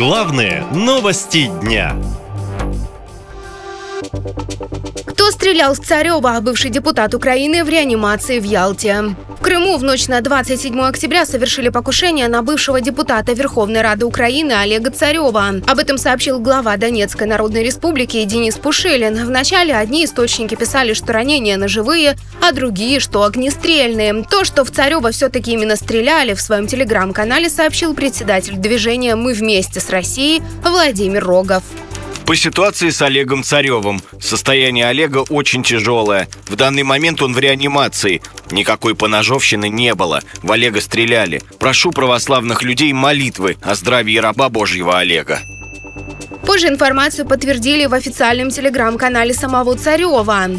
Главные новости дня. Кто стрелял в Царева, бывший депутат Украины в реанимации в Ялте? Крыму в ночь на 27 октября совершили покушение на бывшего депутата Верховной Рады Украины Олега Царева. Об этом сообщил глава Донецкой Народной Республики Денис Пушилин. Вначале одни источники писали, что ранения ножевые, а другие, что огнестрельные. То, что в Царева все-таки именно стреляли, в своем телеграм-канале сообщил председатель движения «Мы вместе с Россией» Владимир Рогов. По ситуации с Олегом Царевым. Состояние Олега очень тяжелое. В данный момент он в реанимации. Никакой поножовщины не было. В Олега стреляли. Прошу православных людей молитвы о здравии раба Божьего Олега. Позже информацию подтвердили в официальном телеграм-канале самого Царева.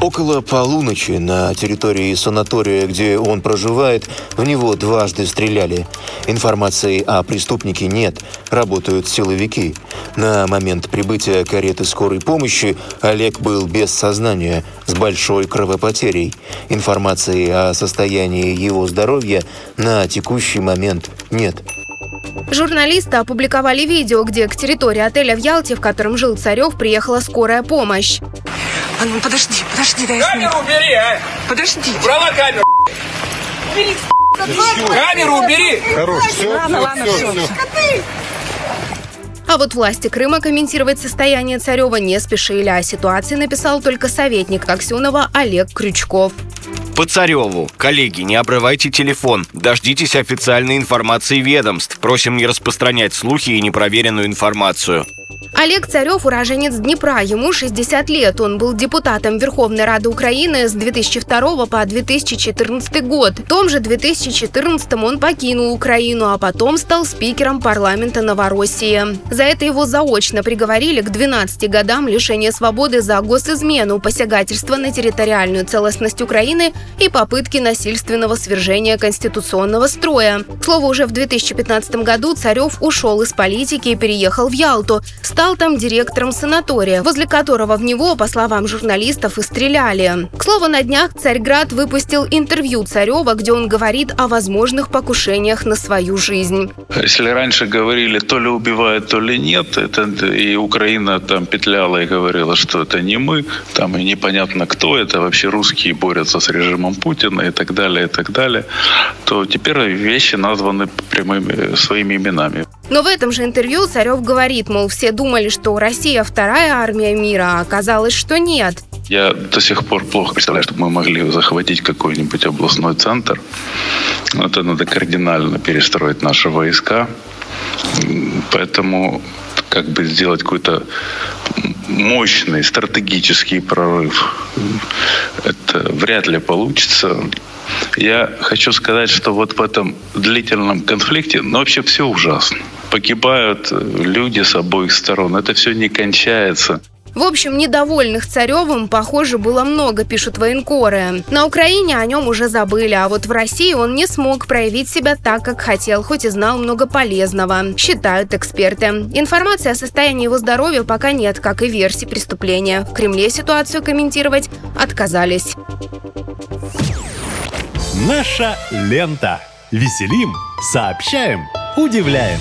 Около полуночи на территории санатория, где он проживает, в него дважды стреляли. Информации о преступнике нет, работают силовики. На момент прибытия кареты скорой помощи Олег был без сознания, с большой кровопотерей. Информации о состоянии его здоровья на текущий момент нет. Журналисты опубликовали видео, где к территории отеля в Ялте, в котором жил Царев, приехала скорая помощь. А ну подожди, подожди, дай я сниму. Камеру убери, а! Подожди. Убрала камеру. Камеру убери! Ладно, ладно, все. А вот власти Крыма комментировать состояние Царева не спешили, о ситуации написал только советник Аксенова Олег Крючков. По Цареву. Коллеги, не обрывайте телефон. Дождитесь официальной информации ведомств. Просим не распространять слухи и непроверенную информацию. Олег Царев – уроженец Днепра. Ему 60 лет. Он был депутатом Верховной Рады Украины с 2002 по 2014 год. В том же 2014 он покинул Украину, а потом стал спикером парламента Новороссии. За это его заочно приговорили к 12 годам лишения свободы за госизмену, посягательство на территориальную целостность Украины и попытки насильственного свержения конституционного строя. К слову, уже в 2015 году Царев ушел из политики и переехал в Ялту. Стал там директором санатория, возле которого в него, по словам журналистов, и стреляли. К слову, на днях Царьград выпустил интервью Царева, где он говорит о возможных покушениях на свою жизнь. Если раньше говорили, то ли убивают, то ли нет, это и Украина там петляла и говорила, что это не мы, там и непонятно кто это, вообще русские борются с режимом Путина и так далее, и так далее, то теперь вещи названы прямыми своими именами. Но в этом же интервью Царев говорит, мол, все думали, что Россия вторая армия мира, а оказалось, что нет. Я до сих пор плохо представляю, чтобы мы могли захватить какой-нибудь областной центр. Это надо кардинально перестроить наши войска. Поэтому как бы сделать какой-то мощный стратегический прорыв, это вряд ли получится. Я хочу сказать, что вот в этом длительном конфликте, ну вообще все ужасно. Погибают люди с обоих сторон. Это все не кончается. В общем, недовольных Царевым, похоже, было много, пишут военкоры. На Украине о нем уже забыли, а вот в России он не смог проявить себя так, как хотел, хоть и знал много полезного, считают эксперты. Информации о состоянии его здоровья пока нет, как и версии преступления. В Кремле ситуацию комментировать отказались. Наша лента. Веселим, сообщаем, удивляем.